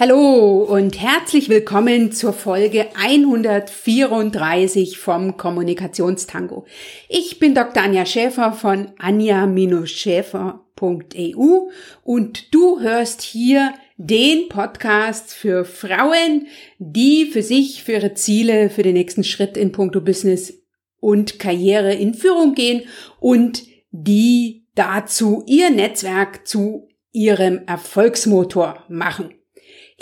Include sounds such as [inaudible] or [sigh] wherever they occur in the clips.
Hallo und herzlich willkommen zur Folge 134 vom Kommunikationstango. Ich bin Dr. Anja Schäfer von anja-schäfer.eu und du hörst hier den Podcast für Frauen, die für sich, für ihre Ziele, für den nächsten Schritt in puncto Business und Karriere in Führung gehen und die dazu ihr Netzwerk zu ihrem Erfolgsmotor machen.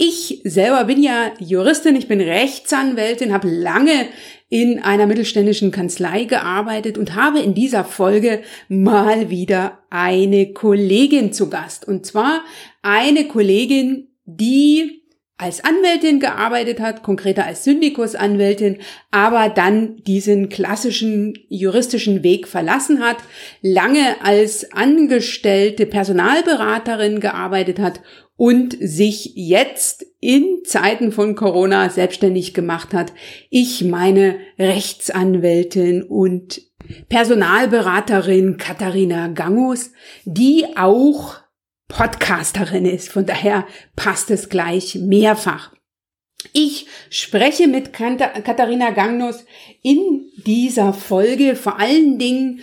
Ich selber bin ja Juristin, ich bin Rechtsanwältin, habe lange in einer mittelständischen Kanzlei gearbeitet und habe in dieser Folge mal wieder eine Kollegin zu Gast. Und zwar eine Kollegin, die als Anwältin gearbeitet hat, konkreter als Syndikusanwältin, aber dann diesen klassischen juristischen Weg verlassen hat, lange als angestellte Personalberaterin gearbeitet hat und sich jetzt in Zeiten von Corona selbstständig gemacht hat. Ich meine Rechtsanwältin und Personalberaterin Katharina Gangus, die auch Podcasterin ist. Von daher passt es gleich mehrfach. Ich spreche mit Katharina Gangnus in dieser Folge vor allen Dingen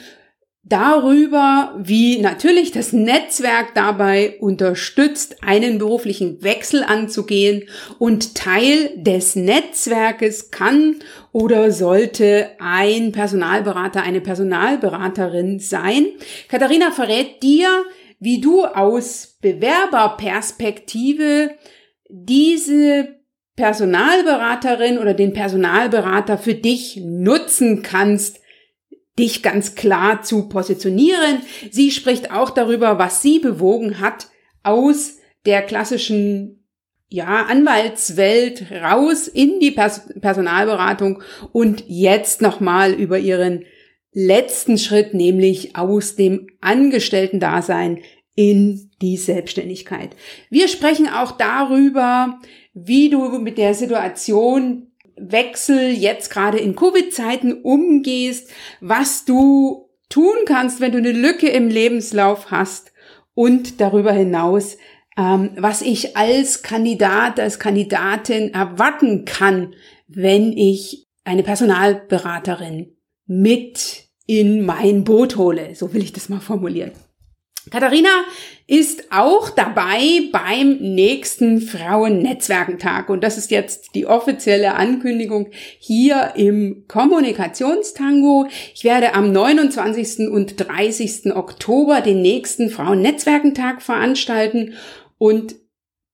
darüber, wie natürlich das Netzwerk dabei unterstützt, einen beruflichen Wechsel anzugehen und Teil des Netzwerkes kann oder sollte ein Personalberater, eine Personalberaterin sein. Katharina verrät dir, wie du aus Bewerberperspektive diese Personalberaterin oder den Personalberater für dich nutzen kannst, dich ganz klar zu positionieren. Sie spricht auch darüber, was sie bewogen hat, aus der klassischen ja, Anwaltswelt raus in die Pers Personalberatung und jetzt nochmal über ihren letzten Schritt, nämlich aus dem Angestellten-Dasein in die Selbstständigkeit. Wir sprechen auch darüber, wie du mit der Situation Wechsel jetzt gerade in Covid-Zeiten umgehst, was du tun kannst, wenn du eine Lücke im Lebenslauf hast und darüber hinaus, ähm, was ich als Kandidat, als Kandidatin erwarten kann, wenn ich eine Personalberaterin mit in mein Boot hole. So will ich das mal formulieren. Katharina ist auch dabei beim nächsten Frauennetzwerkentag. Und das ist jetzt die offizielle Ankündigung hier im Kommunikationstango. Ich werde am 29. und 30. Oktober den nächsten Frauennetzwerkentag veranstalten. Und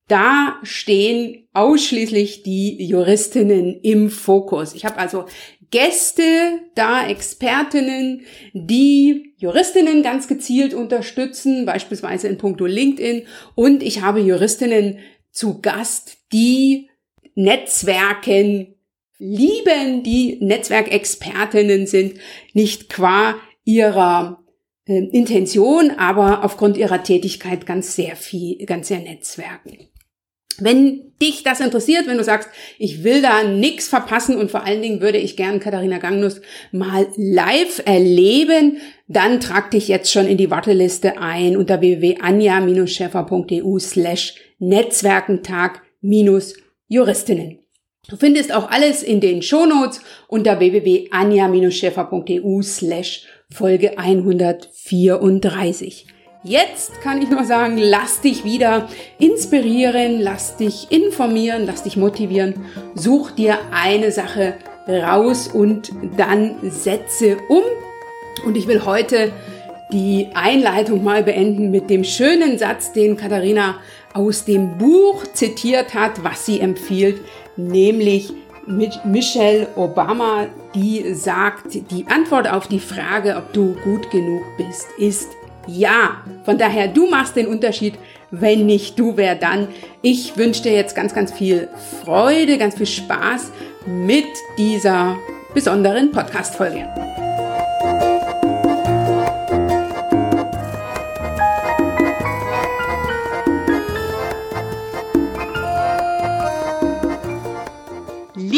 da stehen ausschließlich die Juristinnen im Fokus. Ich habe also Gäste da, Expertinnen, die Juristinnen ganz gezielt unterstützen, beispielsweise in puncto LinkedIn. Und ich habe Juristinnen zu Gast, die Netzwerken lieben, die Netzwerkexpertinnen sind, nicht qua ihrer äh, Intention, aber aufgrund ihrer Tätigkeit ganz sehr viel, ganz sehr Netzwerken. Wenn dich das interessiert, wenn du sagst, ich will da nichts verpassen und vor allen Dingen würde ich gern Katharina Gangnus mal live erleben, dann trag dich jetzt schon in die Warteliste ein unter www.anja-scheffer.eu slash Netzwerkentag-Juristinnen. Du findest auch alles in den Shownotes unter www.anja-scheffer.eu slash Folge 134. Jetzt kann ich nur sagen, lass dich wieder inspirieren, lass dich informieren, lass dich motivieren. Such dir eine Sache raus und dann setze um. Und ich will heute die Einleitung mal beenden mit dem schönen Satz, den Katharina aus dem Buch zitiert hat, was sie empfiehlt, nämlich mit Michelle Obama, die sagt, die Antwort auf die Frage, ob du gut genug bist, ist ja, von daher, du machst den Unterschied. Wenn nicht du, wer dann? Ich wünsche dir jetzt ganz, ganz viel Freude, ganz viel Spaß mit dieser besonderen Podcast-Folge.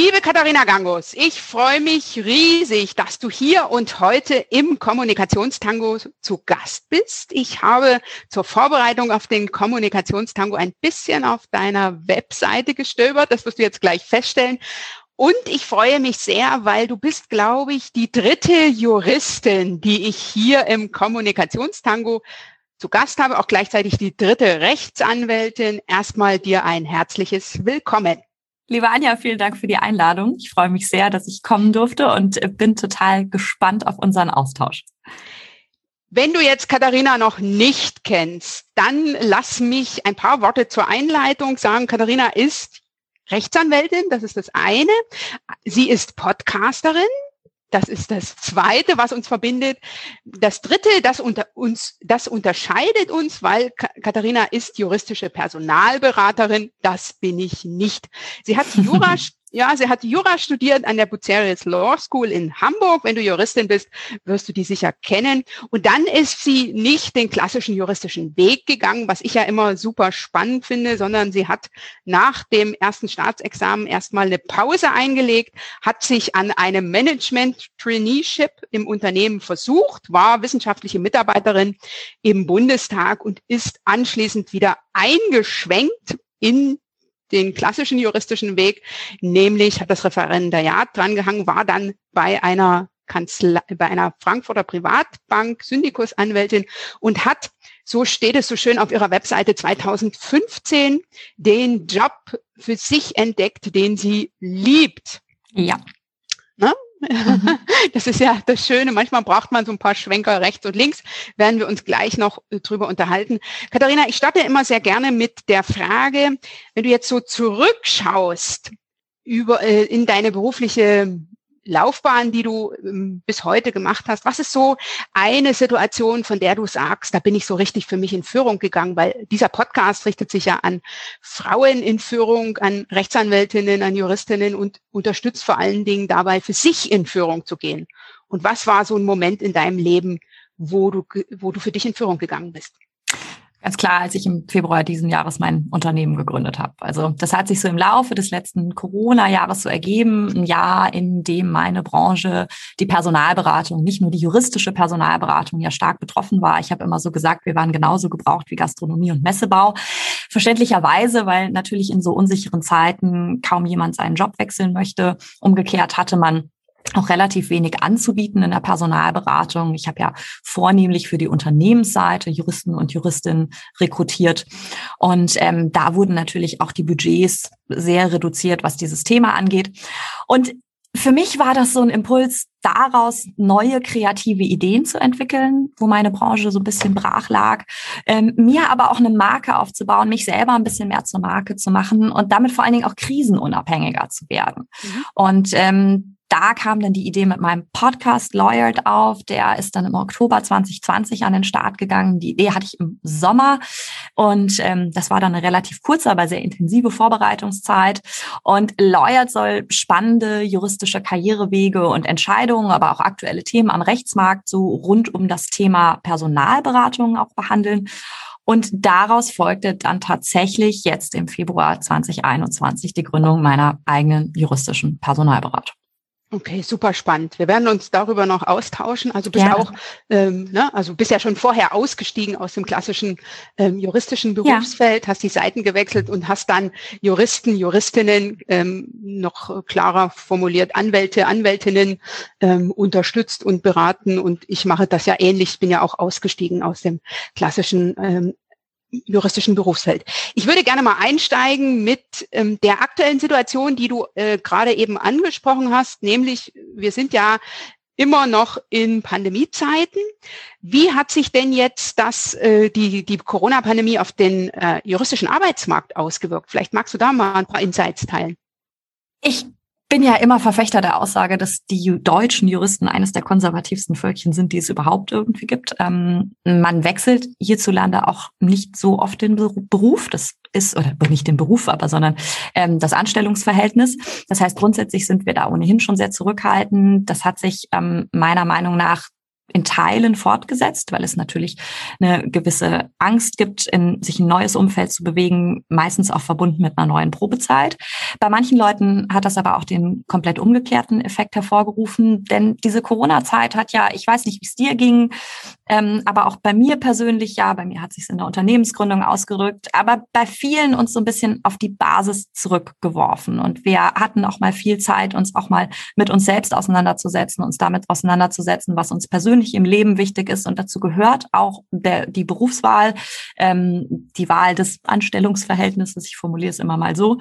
Liebe Katharina Gangos, ich freue mich riesig, dass du hier und heute im Kommunikationstango zu Gast bist. Ich habe zur Vorbereitung auf den Kommunikationstango ein bisschen auf deiner Webseite gestöbert. Das wirst du jetzt gleich feststellen. Und ich freue mich sehr, weil du bist, glaube ich, die dritte Juristin, die ich hier im Kommunikationstango zu Gast habe, auch gleichzeitig die dritte Rechtsanwältin. Erstmal dir ein herzliches Willkommen. Liebe Anja, vielen Dank für die Einladung. Ich freue mich sehr, dass ich kommen durfte und bin total gespannt auf unseren Austausch. Wenn du jetzt Katharina noch nicht kennst, dann lass mich ein paar Worte zur Einleitung sagen. Katharina ist Rechtsanwältin, das ist das eine. Sie ist Podcasterin, das ist das Zweite, was uns verbindet. Das Dritte, das unter uns, das unterscheidet uns, weil Katharina ist juristische Personalberaterin. Das bin ich nicht. Sie hat [laughs] Jura Ja, sie hat Jura studiert an der Bucerius Law School in Hamburg. Wenn du Juristin bist, wirst du die sicher kennen. Und dann ist sie nicht den klassischen juristischen Weg gegangen, was ich ja immer super spannend finde, sondern sie hat nach dem ersten Staatsexamen erstmal eine Pause eingelegt, hat sich an einem Management Traineeship im Unternehmen versucht, war wissenschaftliche Mitarbeiterin im Bundestag und ist anschließend wieder eingeschwenkt in den klassischen juristischen Weg, nämlich hat das Referendariat drangehangen, war dann bei einer Kanzlei, bei einer Frankfurter Privatbank Syndikusanwältin und hat, so steht es so schön auf ihrer Webseite 2015, den Job für sich entdeckt, den sie liebt. Ja. Ne? Mhm. [laughs] Das ist ja das Schöne. Manchmal braucht man so ein paar Schwenker rechts und links. Werden wir uns gleich noch äh, drüber unterhalten. Katharina, ich starte immer sehr gerne mit der Frage, wenn du jetzt so zurückschaust über, äh, in deine berufliche Laufbahn, die du ähm, bis heute gemacht hast, was ist so eine Situation, von der du sagst, da bin ich so richtig für mich in Führung gegangen, weil dieser Podcast richtet sich ja an Frauen in Führung, an Rechtsanwältinnen, an Juristinnen und unterstützt vor allen Dingen dabei, für sich in Führung zu gehen. Und was war so ein Moment in deinem Leben, wo du, wo du für dich in Führung gegangen bist? Ganz klar, als ich im Februar diesen Jahres mein Unternehmen gegründet habe. Also das hat sich so im Laufe des letzten Corona-Jahres so ergeben. Ein Jahr, in dem meine Branche, die Personalberatung, nicht nur die juristische Personalberatung ja stark betroffen war. Ich habe immer so gesagt, wir waren genauso gebraucht wie Gastronomie und Messebau. Verständlicherweise, weil natürlich in so unsicheren Zeiten kaum jemand seinen Job wechseln möchte. Umgekehrt hatte man auch relativ wenig anzubieten in der Personalberatung. Ich habe ja vornehmlich für die Unternehmensseite Juristen und Juristinnen rekrutiert. Und ähm, da wurden natürlich auch die Budgets sehr reduziert, was dieses Thema angeht. Und für mich war das so ein Impuls, daraus neue kreative Ideen zu entwickeln, wo meine Branche so ein bisschen brach lag, ähm, mir aber auch eine Marke aufzubauen, mich selber ein bisschen mehr zur Marke zu machen und damit vor allen Dingen auch krisenunabhängiger zu werden. Mhm. Und ähm, da kam dann die Idee mit meinem Podcast Lawyered auf. Der ist dann im Oktober 2020 an den Start gegangen. Die Idee hatte ich im Sommer und ähm, das war dann eine relativ kurze, aber sehr intensive Vorbereitungszeit. Und Lawyered soll spannende juristische Karrierewege und Entscheidungen, aber auch aktuelle Themen am Rechtsmarkt so rund um das Thema Personalberatung auch behandeln. Und daraus folgte dann tatsächlich jetzt im Februar 2021 die Gründung meiner eigenen juristischen Personalberatung. Okay, super spannend. Wir werden uns darüber noch austauschen. Also bist ja. auch, ähm, ne, also bist ja schon vorher ausgestiegen aus dem klassischen ähm, juristischen Berufsfeld, ja. hast die Seiten gewechselt und hast dann Juristen, Juristinnen, ähm, noch klarer formuliert, Anwälte, Anwältinnen ähm, unterstützt und beraten. Und ich mache das ja ähnlich. Ich bin ja auch ausgestiegen aus dem klassischen ähm, juristischen Berufsfeld. Ich würde gerne mal einsteigen mit ähm, der aktuellen Situation, die du äh, gerade eben angesprochen hast, nämlich wir sind ja immer noch in Pandemiezeiten. Wie hat sich denn jetzt das, äh, die, die Corona-Pandemie auf den äh, juristischen Arbeitsmarkt ausgewirkt? Vielleicht magst du da mal ein paar Insights teilen. Ich bin ja immer Verfechter der Aussage, dass die deutschen Juristen eines der konservativsten Völkchen sind, die es überhaupt irgendwie gibt. Ähm, man wechselt hierzulande auch nicht so oft den Beruf. Das ist, oder nicht den Beruf, aber sondern ähm, das Anstellungsverhältnis. Das heißt, grundsätzlich sind wir da ohnehin schon sehr zurückhaltend. Das hat sich ähm, meiner Meinung nach in Teilen fortgesetzt, weil es natürlich eine gewisse Angst gibt, in sich ein neues Umfeld zu bewegen, meistens auch verbunden mit einer neuen Probezeit. Bei manchen Leuten hat das aber auch den komplett umgekehrten Effekt hervorgerufen, denn diese Corona-Zeit hat ja, ich weiß nicht, wie es dir ging, ähm, aber auch bei mir persönlich, ja, bei mir hat sich in der Unternehmensgründung ausgerückt, aber bei vielen uns so ein bisschen auf die Basis zurückgeworfen. Und wir hatten auch mal viel Zeit, uns auch mal mit uns selbst auseinanderzusetzen, uns damit auseinanderzusetzen, was uns persönlich im Leben wichtig ist. Und dazu gehört auch der, die Berufswahl, ähm, die Wahl des Anstellungsverhältnisses, ich formuliere es immer mal so.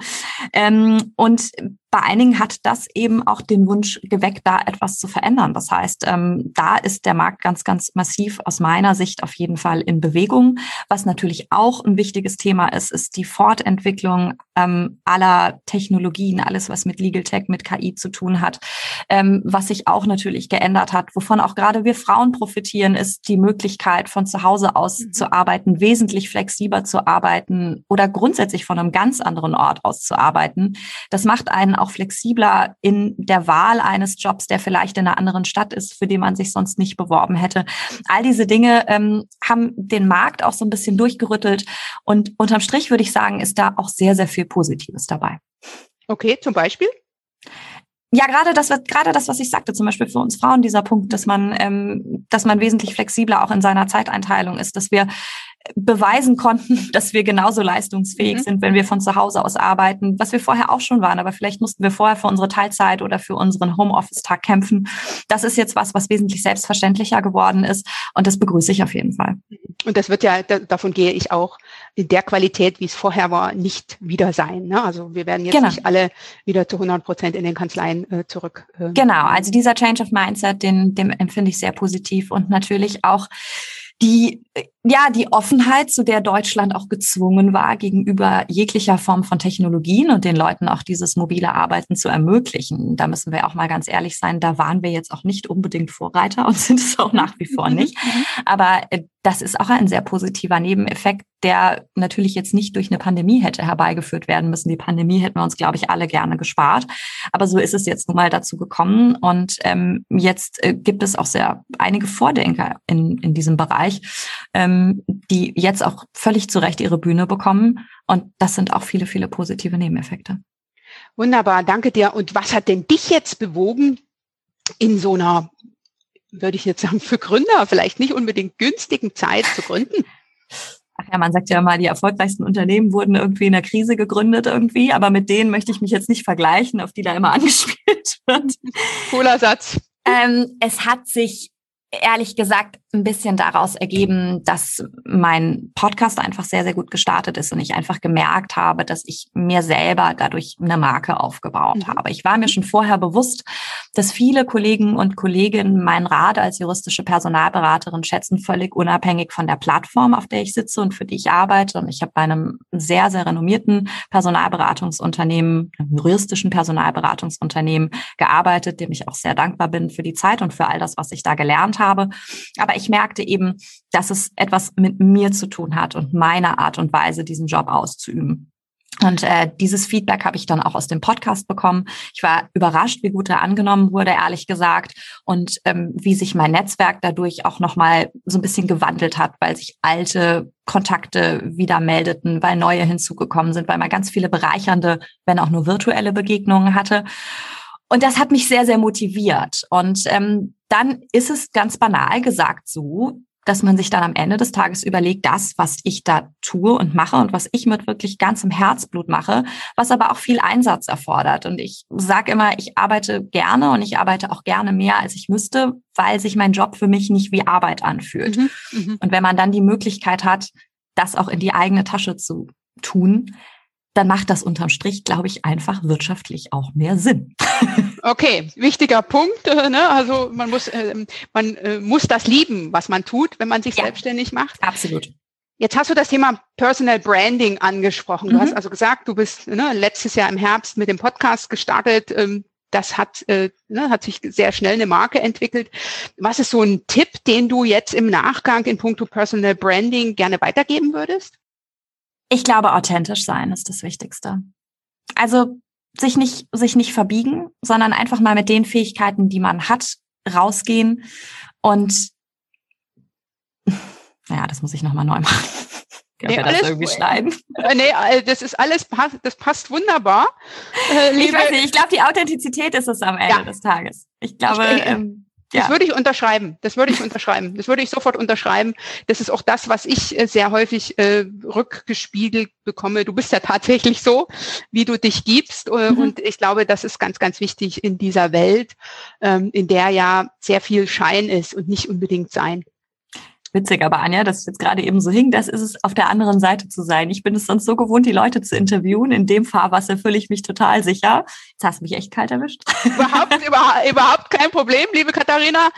Ähm, und bei einigen hat das eben auch den Wunsch geweckt, da etwas zu verändern. Das heißt, ähm, da ist der Markt ganz, ganz massiv aus meiner Sicht auf jeden Fall in Bewegung. Was natürlich auch ein wichtiges Thema ist, ist die Fortentwicklung ähm, aller Technologien, alles, was mit Legal Tech, mit KI zu tun hat. Ähm, was sich auch natürlich geändert hat, wovon auch gerade wir Frauen profitieren, ist die Möglichkeit, von zu Hause aus mhm. zu arbeiten, wesentlich flexibler zu arbeiten oder grundsätzlich von einem ganz anderen Ort aus zu arbeiten. Das macht einen auch flexibler in der Wahl eines Jobs, der vielleicht in einer anderen Stadt ist, für den man sich sonst nicht beworben hätte. All diese Dinge ähm, haben den Markt auch so ein bisschen durchgerüttelt. Und unterm Strich würde ich sagen, ist da auch sehr, sehr viel Positives dabei. Okay, zum Beispiel? Ja, gerade das, gerade das, was ich sagte, zum Beispiel für uns Frauen, dieser Punkt, dass man, ähm, dass man wesentlich flexibler auch in seiner Zeiteinteilung ist, dass wir beweisen konnten, [laughs] dass wir genauso leistungsfähig mhm. sind, wenn wir von zu Hause aus arbeiten, was wir vorher auch schon waren. Aber vielleicht mussten wir vorher für unsere Teilzeit oder für unseren Homeoffice-Tag kämpfen. Das ist jetzt was, was wesentlich selbstverständlicher geworden ist. Und das begrüße ich auf jeden Fall. Und das wird ja, davon gehe ich auch in der Qualität, wie es vorher war, nicht wieder sein. Ne? Also wir werden jetzt genau. nicht alle wieder zu 100 Prozent in den Kanzleien äh, zurück. Äh, genau. Also dieser Change of Mindset, den, den empfinde ich sehr positiv und natürlich auch die ja, die Offenheit, zu der Deutschland auch gezwungen war, gegenüber jeglicher Form von Technologien und den Leuten auch dieses mobile Arbeiten zu ermöglichen. Da müssen wir auch mal ganz ehrlich sein, da waren wir jetzt auch nicht unbedingt Vorreiter und [laughs] sind es auch nach wie vor nicht. Mhm. Aber äh, das ist auch ein sehr positiver Nebeneffekt, der natürlich jetzt nicht durch eine Pandemie hätte herbeigeführt werden müssen. Die Pandemie hätten wir uns, glaube ich, alle gerne gespart. Aber so ist es jetzt nun mal dazu gekommen. Und ähm, jetzt äh, gibt es auch sehr einige Vordenker in, in diesem Bereich. Ähm, die jetzt auch völlig zu Recht ihre Bühne bekommen. Und das sind auch viele, viele positive Nebeneffekte. Wunderbar, danke dir. Und was hat denn dich jetzt bewogen, in so einer, würde ich jetzt sagen, für Gründer vielleicht nicht unbedingt günstigen Zeit zu gründen? [laughs] Ach ja, man sagt ja immer, die erfolgreichsten Unternehmen wurden irgendwie in der Krise gegründet irgendwie, aber mit denen möchte ich mich jetzt nicht vergleichen, auf die da immer [laughs] angespielt wird. Cooler Satz. Ähm, es hat sich ehrlich gesagt ein bisschen daraus ergeben, dass mein Podcast einfach sehr, sehr gut gestartet ist und ich einfach gemerkt habe, dass ich mir selber dadurch eine Marke aufgebaut mhm. habe. Ich war mir schon vorher bewusst, dass viele Kollegen und Kolleginnen meinen Rat als juristische Personalberaterin schätzen, völlig unabhängig von der Plattform, auf der ich sitze und für die ich arbeite. Und ich habe bei einem sehr, sehr renommierten Personalberatungsunternehmen, einem juristischen Personalberatungsunternehmen gearbeitet, dem ich auch sehr dankbar bin für die Zeit und für all das, was ich da gelernt habe. Aber ich merkte eben, dass es etwas mit mir zu tun hat und meiner Art und Weise, diesen Job auszuüben. Und äh, dieses Feedback habe ich dann auch aus dem Podcast bekommen. Ich war überrascht, wie gut er angenommen wurde, ehrlich gesagt, und ähm, wie sich mein Netzwerk dadurch auch nochmal so ein bisschen gewandelt hat, weil sich alte Kontakte wieder meldeten, weil neue hinzugekommen sind, weil man ganz viele bereichernde, wenn auch nur virtuelle Begegnungen hatte. Und das hat mich sehr, sehr motiviert. Und ähm, dann ist es ganz banal gesagt so, dass man sich dann am Ende des Tages überlegt, das, was ich da tue und mache und was ich mit wirklich ganzem Herzblut mache, was aber auch viel Einsatz erfordert. Und ich sage immer, ich arbeite gerne und ich arbeite auch gerne mehr, als ich müsste, weil sich mein Job für mich nicht wie Arbeit anfühlt. Mhm, mhm. und wenn man dann die Möglichkeit hat, das auch in die eigene Tasche zu tun, dann macht das unterm Strich, glaube ich, einfach wirtschaftlich auch mehr Sinn. [laughs] Okay, wichtiger Punkt. Äh, ne? Also man muss, äh, man äh, muss das lieben, was man tut, wenn man sich ja, selbstständig macht. Absolut. Jetzt hast du das Thema Personal Branding angesprochen. Du mhm. hast also gesagt, du bist ne, letztes Jahr im Herbst mit dem Podcast gestartet. Ähm, das hat, äh, ne, hat sich sehr schnell eine Marke entwickelt. Was ist so ein Tipp, den du jetzt im Nachgang in puncto Personal Branding gerne weitergeben würdest? Ich glaube, authentisch sein ist das Wichtigste. Also sich nicht, sich nicht verbiegen, sondern einfach mal mit den Fähigkeiten, die man hat, rausgehen und [laughs] Naja, das muss ich nochmal neu machen. [laughs] Nee, wir das irgendwie schneiden? [laughs] Nee, äh, das ist alles, das passt wunderbar. Äh, ich weiß nicht, ich glaube, die Authentizität ist es am Ende ja. des Tages. Ich glaube, ich, ähm, das ja. würde ich unterschreiben. Das würde ich unterschreiben. Das würde ich sofort unterschreiben. Das ist auch das, was ich äh, sehr häufig äh, rückgespiegelt bekomme. Du bist ja tatsächlich so, wie du dich gibst. Äh, mhm. Und ich glaube, das ist ganz, ganz wichtig in dieser Welt, ähm, in der ja sehr viel Schein ist und nicht unbedingt Sein witzig, aber Anja, dass es jetzt gerade eben so hing, das ist es, auf der anderen Seite zu sein. Ich bin es sonst so gewohnt, die Leute zu interviewen. In dem Fahrwasser fühle ich mich total sicher. Jetzt hast du mich echt kalt erwischt. Überhaupt, [laughs] überhaupt, überhaupt kein Problem, liebe Katharina.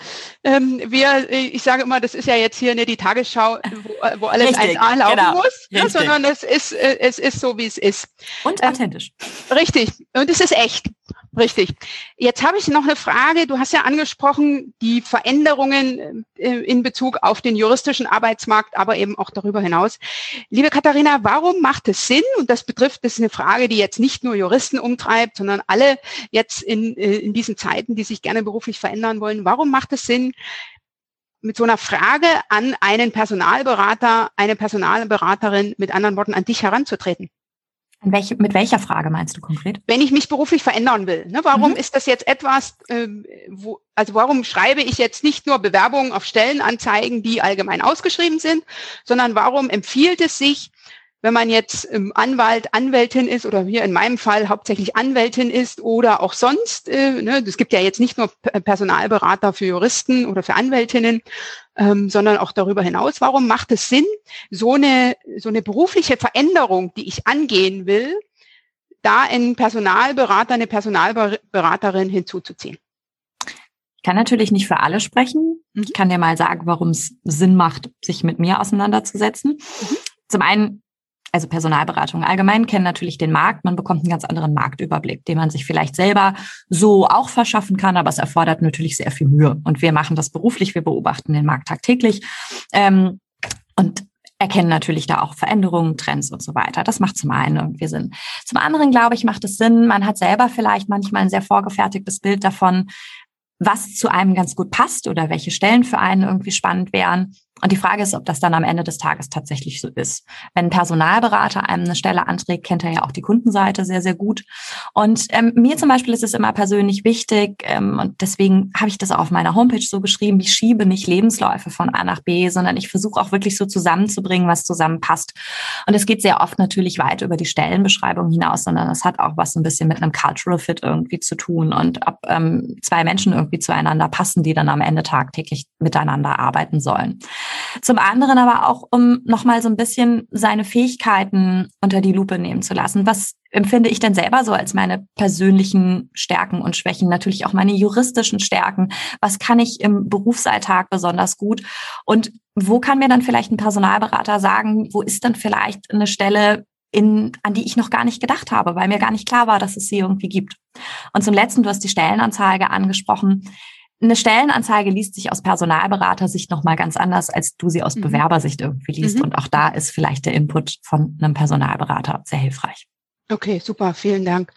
Ähm, wir, ich sage immer, das ist ja jetzt hier ne, die Tagesschau, wo, wo alles Richtig, 1A laufen genau. muss, ne, sondern es ist, äh, es ist so, wie es ist. Und ähm, authentisch. Richtig. Und es ist echt. Richtig. Jetzt habe ich noch eine Frage. Du hast ja angesprochen, die Veränderungen äh, in Bezug auf den juristischen Arbeitsmarkt, aber eben auch darüber hinaus. Liebe Katharina, warum macht es Sinn, und das betrifft, das ist eine Frage, die jetzt nicht nur Juristen umtreibt, sondern alle jetzt in, äh, in diesen Zeiten, die sich gerne beruflich verändern wollen, warum macht es Sinn, mit so einer Frage an einen Personalberater, eine Personalberaterin, mit anderen Worten, an dich heranzutreten? Welche, mit welcher Frage meinst du konkret? Wenn ich mich beruflich verändern will, ne, warum mhm. ist das jetzt etwas, ähm, wo, also warum schreibe ich jetzt nicht nur Bewerbungen auf Stellenanzeigen, die allgemein ausgeschrieben sind, sondern warum empfiehlt es sich, wenn man jetzt ähm, Anwalt, Anwältin ist oder hier in meinem Fall hauptsächlich Anwältin ist oder auch sonst, äh, ne, es gibt ja jetzt nicht nur Personalberater für Juristen oder für Anwältinnen, ähm, sondern auch darüber hinaus. Warum macht es Sinn, so eine, so eine berufliche Veränderung, die ich angehen will, da einen Personalberater, eine Personalberaterin hinzuzuziehen? Ich kann natürlich nicht für alle sprechen. Ich kann dir mal sagen, warum es Sinn macht, sich mit mir auseinanderzusetzen. Mhm. Zum einen also Personalberatung allgemein kennen natürlich den Markt. Man bekommt einen ganz anderen Marktüberblick, den man sich vielleicht selber so auch verschaffen kann, aber es erfordert natürlich sehr viel Mühe. Und wir machen das beruflich, wir beobachten den Markt tagtäglich ähm, und erkennen natürlich da auch Veränderungen, Trends und so weiter. Das macht zum einen irgendwie Sinn. Zum anderen, glaube ich, macht es Sinn, man hat selber vielleicht manchmal ein sehr vorgefertigtes Bild davon, was zu einem ganz gut passt oder welche Stellen für einen irgendwie spannend wären. Und die Frage ist, ob das dann am Ende des Tages tatsächlich so ist. Wenn ein Personalberater einem eine Stelle anträgt, kennt er ja auch die Kundenseite sehr, sehr gut. Und ähm, mir zum Beispiel ist es immer persönlich wichtig, ähm, und deswegen habe ich das auch auf meiner Homepage so geschrieben, ich schiebe nicht Lebensläufe von A nach B, sondern ich versuche auch wirklich so zusammenzubringen, was zusammenpasst. Und es geht sehr oft natürlich weit über die Stellenbeschreibung hinaus, sondern es hat auch was ein bisschen mit einem Cultural Fit irgendwie zu tun und ob ähm, zwei Menschen irgendwie zueinander passen, die dann am Ende tagtäglich miteinander arbeiten sollen. Zum anderen aber auch, um nochmal so ein bisschen seine Fähigkeiten unter die Lupe nehmen zu lassen. Was empfinde ich denn selber so als meine persönlichen Stärken und Schwächen? Natürlich auch meine juristischen Stärken. Was kann ich im Berufsalltag besonders gut? Und wo kann mir dann vielleicht ein Personalberater sagen, wo ist denn vielleicht eine Stelle, in, an die ich noch gar nicht gedacht habe, weil mir gar nicht klar war, dass es sie irgendwie gibt. Und zum letzten, du hast die Stellenanzeige angesprochen. Eine Stellenanzeige liest sich aus Personalberatersicht nochmal ganz anders, als du sie aus mhm. Bewerbersicht irgendwie liest. Mhm. Und auch da ist vielleicht der Input von einem Personalberater sehr hilfreich. Okay, super, vielen Dank.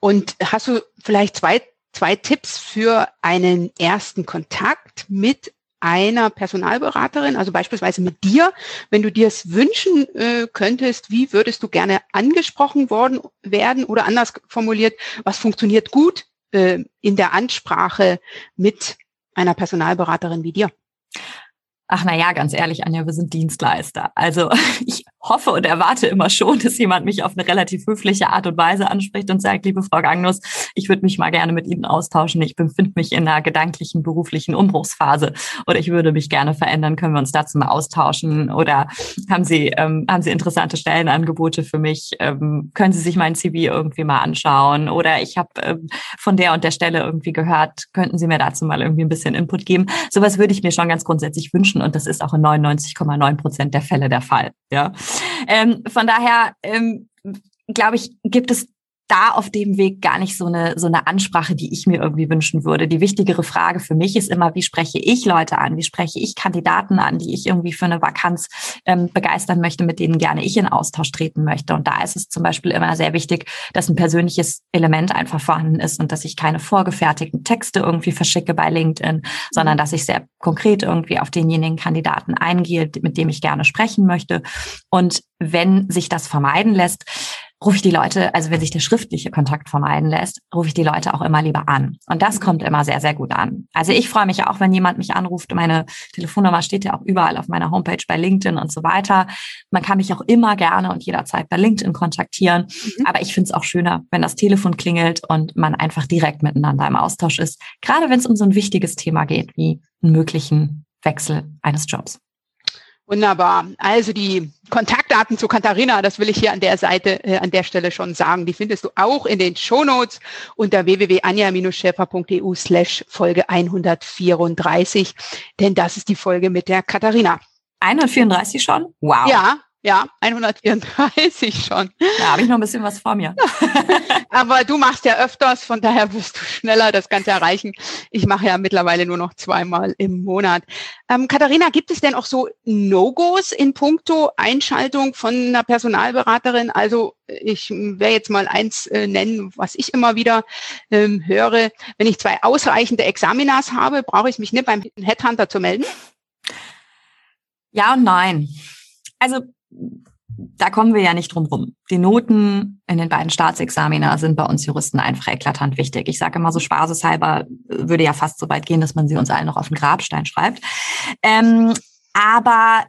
Und hast du vielleicht zwei, zwei Tipps für einen ersten Kontakt mit einer Personalberaterin, also beispielsweise mit dir, wenn du dir es wünschen äh, könntest, wie würdest du gerne angesprochen worden werden oder anders formuliert, was funktioniert gut äh, in der Ansprache mit einer Personalberaterin wie dir? Ach na ja, ganz ehrlich, Anja, wir sind Dienstleister. Also [laughs] ich hoffe und erwarte immer schon, dass jemand mich auf eine relativ höfliche Art und Weise anspricht und sagt, liebe Frau Gagnus, ich würde mich mal gerne mit Ihnen austauschen. Ich befinde mich in einer gedanklichen, beruflichen Umbruchsphase oder ich würde mich gerne verändern. Können wir uns dazu mal austauschen? Oder haben Sie, ähm, haben Sie interessante Stellenangebote für mich? Ähm, können Sie sich mein CV irgendwie mal anschauen? Oder ich habe ähm, von der und der Stelle irgendwie gehört, könnten Sie mir dazu mal irgendwie ein bisschen Input geben? Sowas würde ich mir schon ganz grundsätzlich wünschen und das ist auch in 99,9 Prozent der Fälle der Fall. Ja. Ähm, von daher ähm, glaube ich, gibt es da auf dem Weg gar nicht so eine, so eine Ansprache, die ich mir irgendwie wünschen würde. Die wichtigere Frage für mich ist immer, wie spreche ich Leute an? Wie spreche ich Kandidaten an, die ich irgendwie für eine Vakanz ähm, begeistern möchte, mit denen gerne ich in Austausch treten möchte? Und da ist es zum Beispiel immer sehr wichtig, dass ein persönliches Element einfach vorhanden ist und dass ich keine vorgefertigten Texte irgendwie verschicke bei LinkedIn, sondern dass ich sehr konkret irgendwie auf denjenigen Kandidaten eingehe, mit dem ich gerne sprechen möchte. Und wenn sich das vermeiden lässt, rufe ich die Leute, also wenn sich der schriftliche Kontakt vermeiden lässt, rufe ich die Leute auch immer lieber an. Und das kommt immer sehr, sehr gut an. Also ich freue mich auch, wenn jemand mich anruft. Meine Telefonnummer steht ja auch überall auf meiner Homepage bei LinkedIn und so weiter. Man kann mich auch immer gerne und jederzeit bei LinkedIn kontaktieren. Mhm. Aber ich finde es auch schöner, wenn das Telefon klingelt und man einfach direkt miteinander im Austausch ist. Gerade wenn es um so ein wichtiges Thema geht, wie einen möglichen Wechsel eines Jobs. Wunderbar. Also die Kontaktdaten zu Katharina, das will ich hier an der Seite, äh, an der Stelle schon sagen. Die findest du auch in den Shownotes unter www.anja-schäfer.eu slash Folge 134. Denn das ist die Folge mit der Katharina. 134 schon? Wow. Ja, ja, 134 schon. Da habe ich noch ein bisschen was vor mir. [laughs] Aber du machst ja öfters, von daher wirst du schneller das Ganze erreichen. Ich mache ja mittlerweile nur noch zweimal im Monat. Ähm, Katharina, gibt es denn auch so No-Gos in puncto Einschaltung von einer Personalberaterin? Also ich werde jetzt mal eins äh, nennen, was ich immer wieder ähm, höre. Wenn ich zwei ausreichende Examinas habe, brauche ich mich nicht beim Headhunter zu melden? Ja und nein. Also da kommen wir ja nicht drum rum. Die Noten in den beiden Staatsexamina sind bei uns Juristen einfach eklatant wichtig. Ich sage immer so spaßeshalber, würde ja fast so weit gehen, dass man sie uns allen noch auf den Grabstein schreibt. Ähm, aber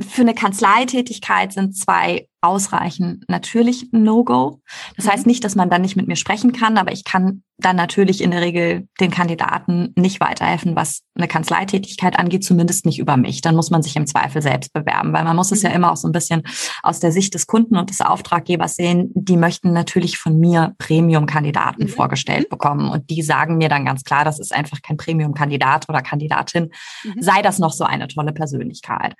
für eine Kanzleitätigkeit sind zwei ausreichend natürlich ein No-Go. Das mhm. heißt nicht, dass man dann nicht mit mir sprechen kann, aber ich kann dann natürlich in der Regel den Kandidaten nicht weiterhelfen, was eine Kanzleitätigkeit angeht, zumindest nicht über mich. Dann muss man sich im Zweifel selbst bewerben, weil man muss mhm. es ja mhm. immer auch so ein bisschen aus der Sicht des Kunden und des Auftraggebers sehen. Die möchten natürlich von mir Premium-Kandidaten mhm. vorgestellt mhm. bekommen und die sagen mir dann ganz klar, das ist einfach kein Premium-Kandidat oder Kandidatin, mhm. sei das noch so eine tolle Persönlichkeit.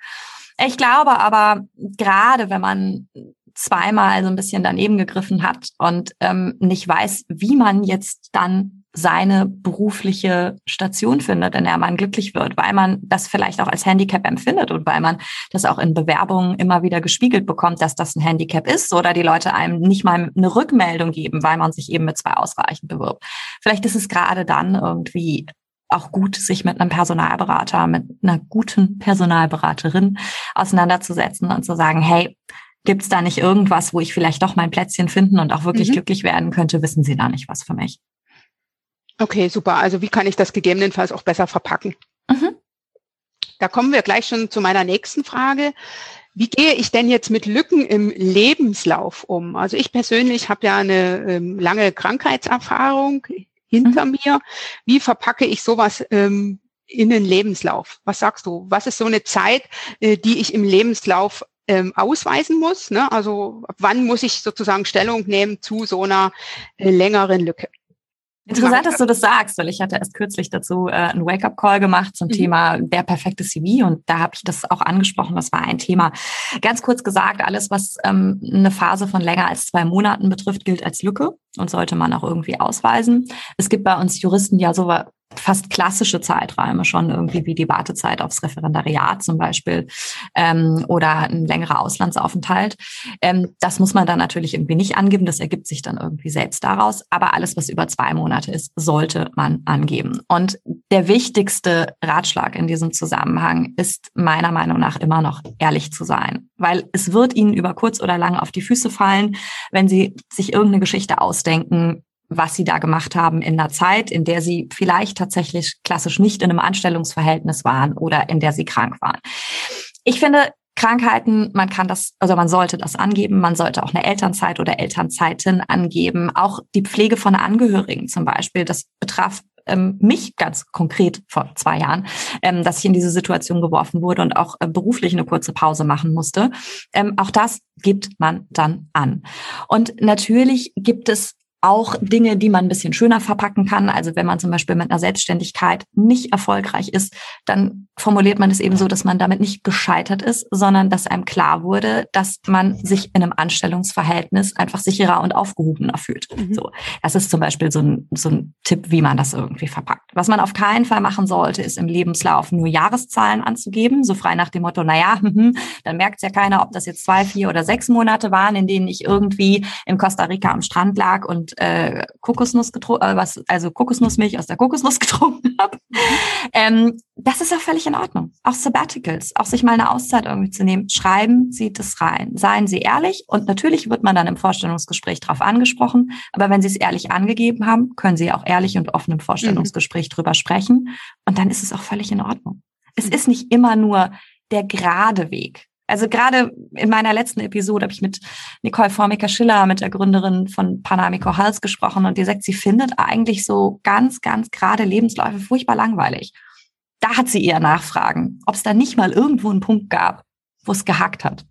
Ich glaube aber, gerade wenn man zweimal so ein bisschen daneben gegriffen hat und ähm, nicht weiß, wie man jetzt dann seine berufliche Station findet, in der man glücklich wird, weil man das vielleicht auch als Handicap empfindet und weil man das auch in Bewerbungen immer wieder gespiegelt bekommt, dass das ein Handicap ist oder die Leute einem nicht mal eine Rückmeldung geben, weil man sich eben mit zwei ausreichend bewirbt. Vielleicht ist es gerade dann irgendwie auch gut, sich mit einem Personalberater, mit einer guten Personalberaterin auseinanderzusetzen und zu sagen, hey, gibt es da nicht irgendwas, wo ich vielleicht doch mein Plätzchen finden und auch wirklich mhm. glücklich werden könnte? Wissen Sie da nicht was für mich? Okay, super. Also wie kann ich das gegebenenfalls auch besser verpacken? Mhm. Da kommen wir gleich schon zu meiner nächsten Frage. Wie gehe ich denn jetzt mit Lücken im Lebenslauf um? Also ich persönlich habe ja eine ähm, lange Krankheitserfahrung hinter mhm. mir. Wie verpacke ich sowas ähm, in den Lebenslauf? Was sagst du? Was ist so eine Zeit, äh, die ich im Lebenslauf ähm, ausweisen muss? Ne? Also wann muss ich sozusagen Stellung nehmen zu so einer äh, längeren Lücke? Interessant, dass du das sagst, weil ich hatte erst kürzlich dazu äh, einen Wake-up-Call gemacht zum mhm. Thema der perfekte CV und da habe ich das auch angesprochen. Das war ein Thema. Ganz kurz gesagt, alles, was ähm, eine Phase von länger als zwei Monaten betrifft, gilt als Lücke und sollte man auch irgendwie ausweisen. Es gibt bei uns Juristen ja so fast klassische Zeiträume schon irgendwie wie die Wartezeit aufs Referendariat zum Beispiel ähm, oder ein längerer Auslandsaufenthalt. Ähm, das muss man dann natürlich irgendwie nicht angeben. Das ergibt sich dann irgendwie selbst daraus. Aber alles, was über zwei Monate ist, sollte man angeben. Und der wichtigste Ratschlag in diesem Zusammenhang ist meiner Meinung nach immer noch ehrlich zu sein, weil es wird Ihnen über kurz oder lang auf die Füße fallen, wenn Sie sich irgendeine Geschichte ausdenken, was sie da gemacht haben in einer Zeit, in der sie vielleicht tatsächlich klassisch nicht in einem Anstellungsverhältnis waren oder in der sie krank waren. Ich finde, Krankheiten, man kann das, also man sollte das angeben, man sollte auch eine Elternzeit oder Elternzeiten angeben, auch die Pflege von Angehörigen zum Beispiel, das betraf ähm, mich ganz konkret vor zwei Jahren, ähm, dass ich in diese Situation geworfen wurde und auch äh, beruflich eine kurze Pause machen musste. Ähm, auch das gibt man dann an. Und natürlich gibt es auch Dinge, die man ein bisschen schöner verpacken kann. Also wenn man zum Beispiel mit einer Selbstständigkeit nicht erfolgreich ist, dann formuliert man es eben so, dass man damit nicht gescheitert ist, sondern dass einem klar wurde, dass man sich in einem Anstellungsverhältnis einfach sicherer und aufgehobener fühlt. Mhm. So, das ist zum Beispiel so ein, so ein Tipp, wie man das irgendwie verpackt. Was man auf keinen Fall machen sollte, ist im Lebenslauf nur Jahreszahlen anzugeben, so frei nach dem Motto, naja, [laughs] dann merkt es ja keiner, ob das jetzt zwei, vier oder sechs Monate waren, in denen ich irgendwie in Costa Rica am Strand lag und äh, Kokosnuss getrunken, äh, was, also Kokosnussmilch aus der Kokosnuss [laughs] getrunken habe. Ähm, das ist auch völlig in Ordnung. Auch Sabbaticals, auch sich mal eine Auszeit irgendwie zu nehmen. Schreiben Sie das rein. Seien Sie ehrlich und natürlich wird man dann im Vorstellungsgespräch darauf angesprochen. Aber wenn Sie es ehrlich angegeben haben, können Sie auch ehrlich und offen im Vorstellungsgespräch mhm. drüber sprechen. Und dann ist es auch völlig in Ordnung. Es ist nicht immer nur der gerade Weg. Also gerade in meiner letzten Episode habe ich mit Nicole Formica-Schiller, mit der Gründerin von Panamico Hals gesprochen und die sagt, sie findet eigentlich so ganz, ganz gerade Lebensläufe furchtbar langweilig. Da hat sie eher Nachfragen, ob es da nicht mal irgendwo einen Punkt gab, wo es gehackt hat.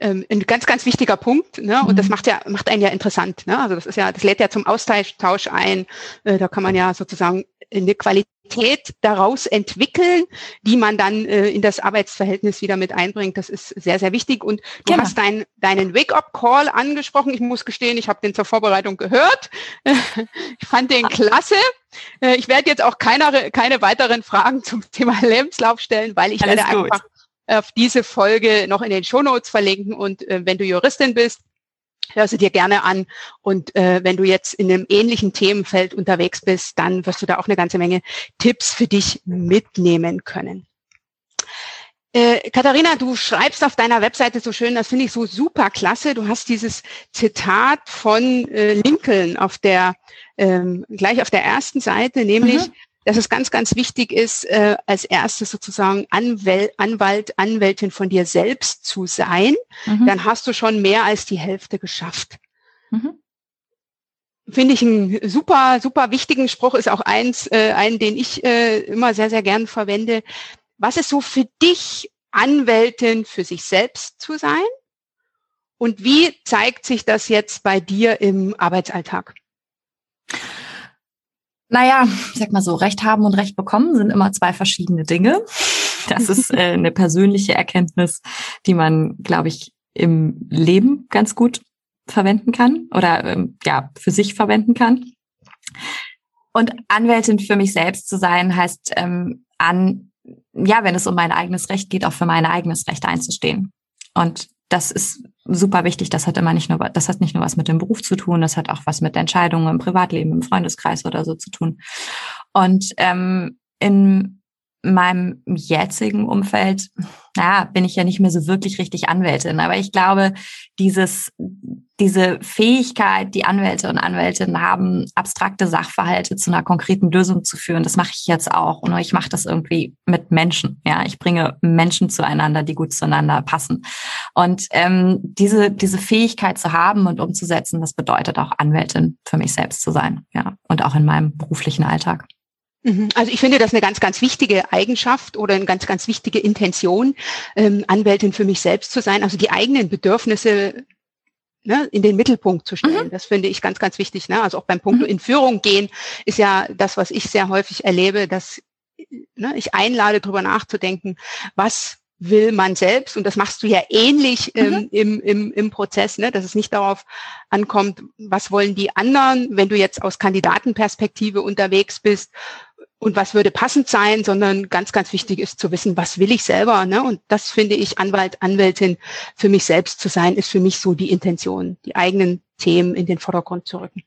Ähm, ein ganz, ganz wichtiger Punkt, ne? Und mhm. das macht ja, macht einen ja interessant, ne? Also das ist ja, das lädt ja zum Austausch ein. Äh, da kann man ja sozusagen eine Qualität daraus entwickeln, die man dann äh, in das Arbeitsverhältnis wieder mit einbringt. Das ist sehr, sehr wichtig. Und du genau. hast dein, deinen Wake-up-Call angesprochen. Ich muss gestehen, ich habe den zur Vorbereitung gehört. [laughs] ich fand den klasse. Äh, ich werde jetzt auch keine, keine weiteren Fragen zum Thema [laughs] Lebenslauf stellen, weil ich Alles werde gut. einfach auf diese Folge noch in den Shownotes verlinken. Und äh, wenn du Juristin bist, hör sie dir gerne an. Und äh, wenn du jetzt in einem ähnlichen Themenfeld unterwegs bist, dann wirst du da auch eine ganze Menge Tipps für dich mitnehmen können. Äh, Katharina, du schreibst auf deiner Webseite so schön, das finde ich so super klasse. Du hast dieses Zitat von äh, Lincoln auf der ähm, gleich auf der ersten Seite, nämlich mhm dass es ganz, ganz wichtig ist, äh, als erstes sozusagen Anwäl Anwalt, Anwältin von dir selbst zu sein. Mhm. Dann hast du schon mehr als die Hälfte geschafft. Mhm. Finde ich einen super, super wichtigen Spruch, ist auch eins, äh, einen, den ich äh, immer sehr, sehr gern verwende. Was ist so für dich, Anwältin für sich selbst zu sein? Und wie zeigt sich das jetzt bei dir im Arbeitsalltag? Naja, ich sag mal so, Recht haben und Recht bekommen sind immer zwei verschiedene Dinge. Das ist äh, eine persönliche Erkenntnis, die man, glaube ich, im Leben ganz gut verwenden kann oder ähm, ja, für sich verwenden kann. Und Anwältin für mich selbst zu sein, heißt ähm, an, ja, wenn es um mein eigenes Recht geht, auch für mein eigenes Recht einzustehen. Und das ist super wichtig. Das hat immer nicht nur, das hat nicht nur was mit dem Beruf zu tun, das hat auch was mit Entscheidungen im Privatleben, im Freundeskreis oder so zu tun. Und ähm, in meinem jetzigen Umfeld, naja, bin ich ja nicht mehr so wirklich richtig Anwältin. Aber ich glaube, dieses, diese Fähigkeit, die Anwälte und Anwältinnen haben, abstrakte Sachverhalte zu einer konkreten Lösung zu führen, das mache ich jetzt auch. Und ich mache das irgendwie mit Menschen. Ja, ich bringe Menschen zueinander, die gut zueinander passen. Und ähm, diese, diese Fähigkeit zu haben und umzusetzen, das bedeutet auch Anwältin für mich selbst zu sein. Ja, und auch in meinem beruflichen Alltag. Mhm. Also ich finde das eine ganz, ganz wichtige Eigenschaft oder eine ganz, ganz wichtige Intention, ähm, Anwältin für mich selbst zu sein, also die eigenen Bedürfnisse ne, in den Mittelpunkt zu stellen. Mhm. Das finde ich ganz, ganz wichtig. Ne? Also auch beim Punkt mhm. in Führung gehen ist ja das, was ich sehr häufig erlebe, dass ne, ich einlade, darüber nachzudenken, was will man selbst, und das machst du ja ähnlich ähm, mhm. im, im, im Prozess, ne, dass es nicht darauf ankommt, was wollen die anderen, wenn du jetzt aus Kandidatenperspektive unterwegs bist und was würde passend sein, sondern ganz, ganz wichtig ist zu wissen, was will ich selber. Ne? Und das finde ich, Anwalt, Anwältin für mich selbst zu sein, ist für mich so die Intention, die eigenen Themen in den Vordergrund zu rücken.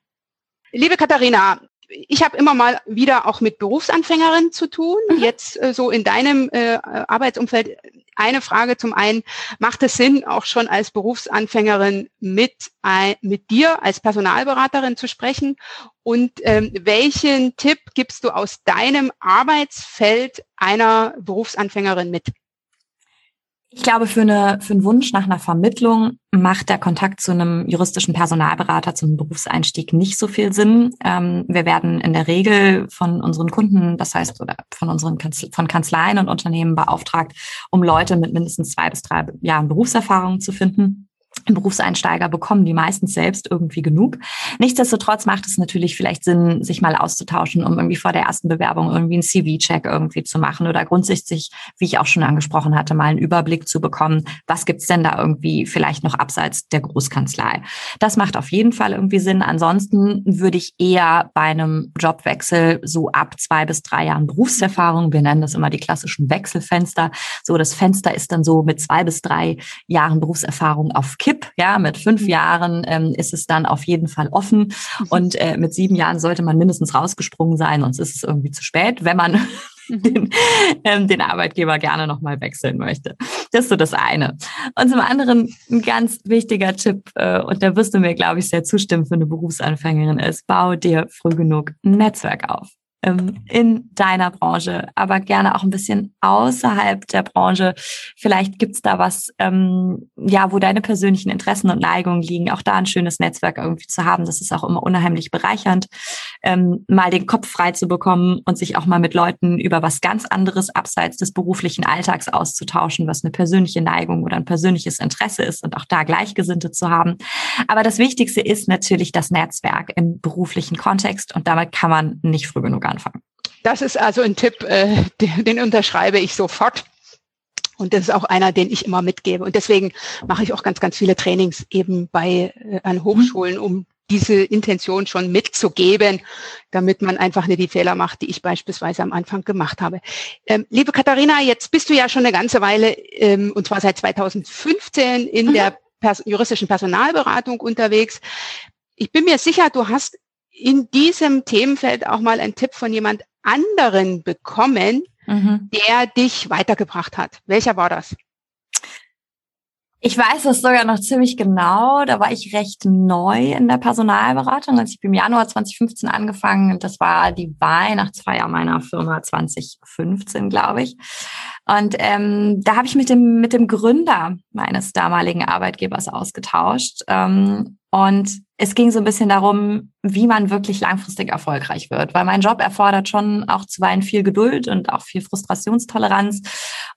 Liebe Katharina, ich habe immer mal wieder auch mit Berufsanfängerinnen zu tun. Mhm. Jetzt äh, so in deinem äh, Arbeitsumfeld eine Frage zum einen, macht es Sinn, auch schon als Berufsanfängerin mit, äh, mit dir als Personalberaterin zu sprechen? Und ähm, welchen Tipp gibst du aus deinem Arbeitsfeld einer Berufsanfängerin mit? Ich glaube, für, eine, für einen Wunsch nach einer Vermittlung macht der Kontakt zu einem juristischen Personalberater zum Berufseinstieg nicht so viel Sinn. Ähm, wir werden in der Regel von unseren Kunden, das heißt oder von unseren Kanzle von Kanzleien und Unternehmen beauftragt, um Leute mit mindestens zwei bis drei Jahren Berufserfahrung zu finden. Berufseinsteiger bekommen die meistens selbst irgendwie genug. Nichtsdestotrotz macht es natürlich vielleicht Sinn, sich mal auszutauschen, um irgendwie vor der ersten Bewerbung irgendwie einen CV-Check irgendwie zu machen oder grundsätzlich, wie ich auch schon angesprochen hatte, mal einen Überblick zu bekommen, was gibt's denn da irgendwie vielleicht noch abseits der Großkanzlei. Das macht auf jeden Fall irgendwie Sinn. Ansonsten würde ich eher bei einem Jobwechsel so ab zwei bis drei Jahren Berufserfahrung, wir nennen das immer die klassischen Wechselfenster, so das Fenster ist dann so mit zwei bis drei Jahren Berufserfahrung auf Kipp Tipp. Ja, mit fünf mhm. Jahren ähm, ist es dann auf jeden Fall offen mhm. und äh, mit sieben Jahren sollte man mindestens rausgesprungen sein, sonst ist es irgendwie zu spät, wenn man mhm. [laughs] den, ähm, den Arbeitgeber gerne nochmal wechseln möchte. Das ist so das eine. Und zum anderen ein ganz wichtiger Tipp, äh, und da wirst du mir, glaube ich, sehr zustimmen für eine Berufsanfängerin ist, bau dir früh genug ein Netzwerk auf in deiner Branche, aber gerne auch ein bisschen außerhalb der Branche. Vielleicht gibt's da was, ähm, ja, wo deine persönlichen Interessen und Neigungen liegen, auch da ein schönes Netzwerk irgendwie zu haben. Das ist auch immer unheimlich bereichernd, ähm, mal den Kopf frei zu bekommen und sich auch mal mit Leuten über was ganz anderes abseits des beruflichen Alltags auszutauschen, was eine persönliche Neigung oder ein persönliches Interesse ist und auch da Gleichgesinnte zu haben. Aber das Wichtigste ist natürlich das Netzwerk im beruflichen Kontext und damit kann man nicht früh genug anfangen. Das ist also ein Tipp, äh, den, den unterschreibe ich sofort. Und das ist auch einer, den ich immer mitgebe. Und deswegen mache ich auch ganz, ganz viele Trainings eben bei äh, an Hochschulen, um diese Intention schon mitzugeben, damit man einfach nicht die Fehler macht, die ich beispielsweise am Anfang gemacht habe. Ähm, liebe Katharina, jetzt bist du ja schon eine ganze Weile, ähm, und zwar seit 2015 in mhm. der Pers juristischen Personalberatung unterwegs. Ich bin mir sicher, du hast in diesem Themenfeld auch mal einen Tipp von jemand anderen bekommen, mhm. der dich weitergebracht hat. Welcher war das? Ich weiß das sogar noch ziemlich genau. Da war ich recht neu in der Personalberatung. Also ich bin im Januar 2015 angefangen. Das war die Weihnachtsfeier meiner Firma 2015, glaube ich. Und ähm, da habe ich mit dem mit dem Gründer meines damaligen Arbeitgebers ausgetauscht. Ähm, und es ging so ein bisschen darum, wie man wirklich langfristig erfolgreich wird, weil mein Job erfordert schon auch zuweilen viel Geduld und auch viel Frustrationstoleranz.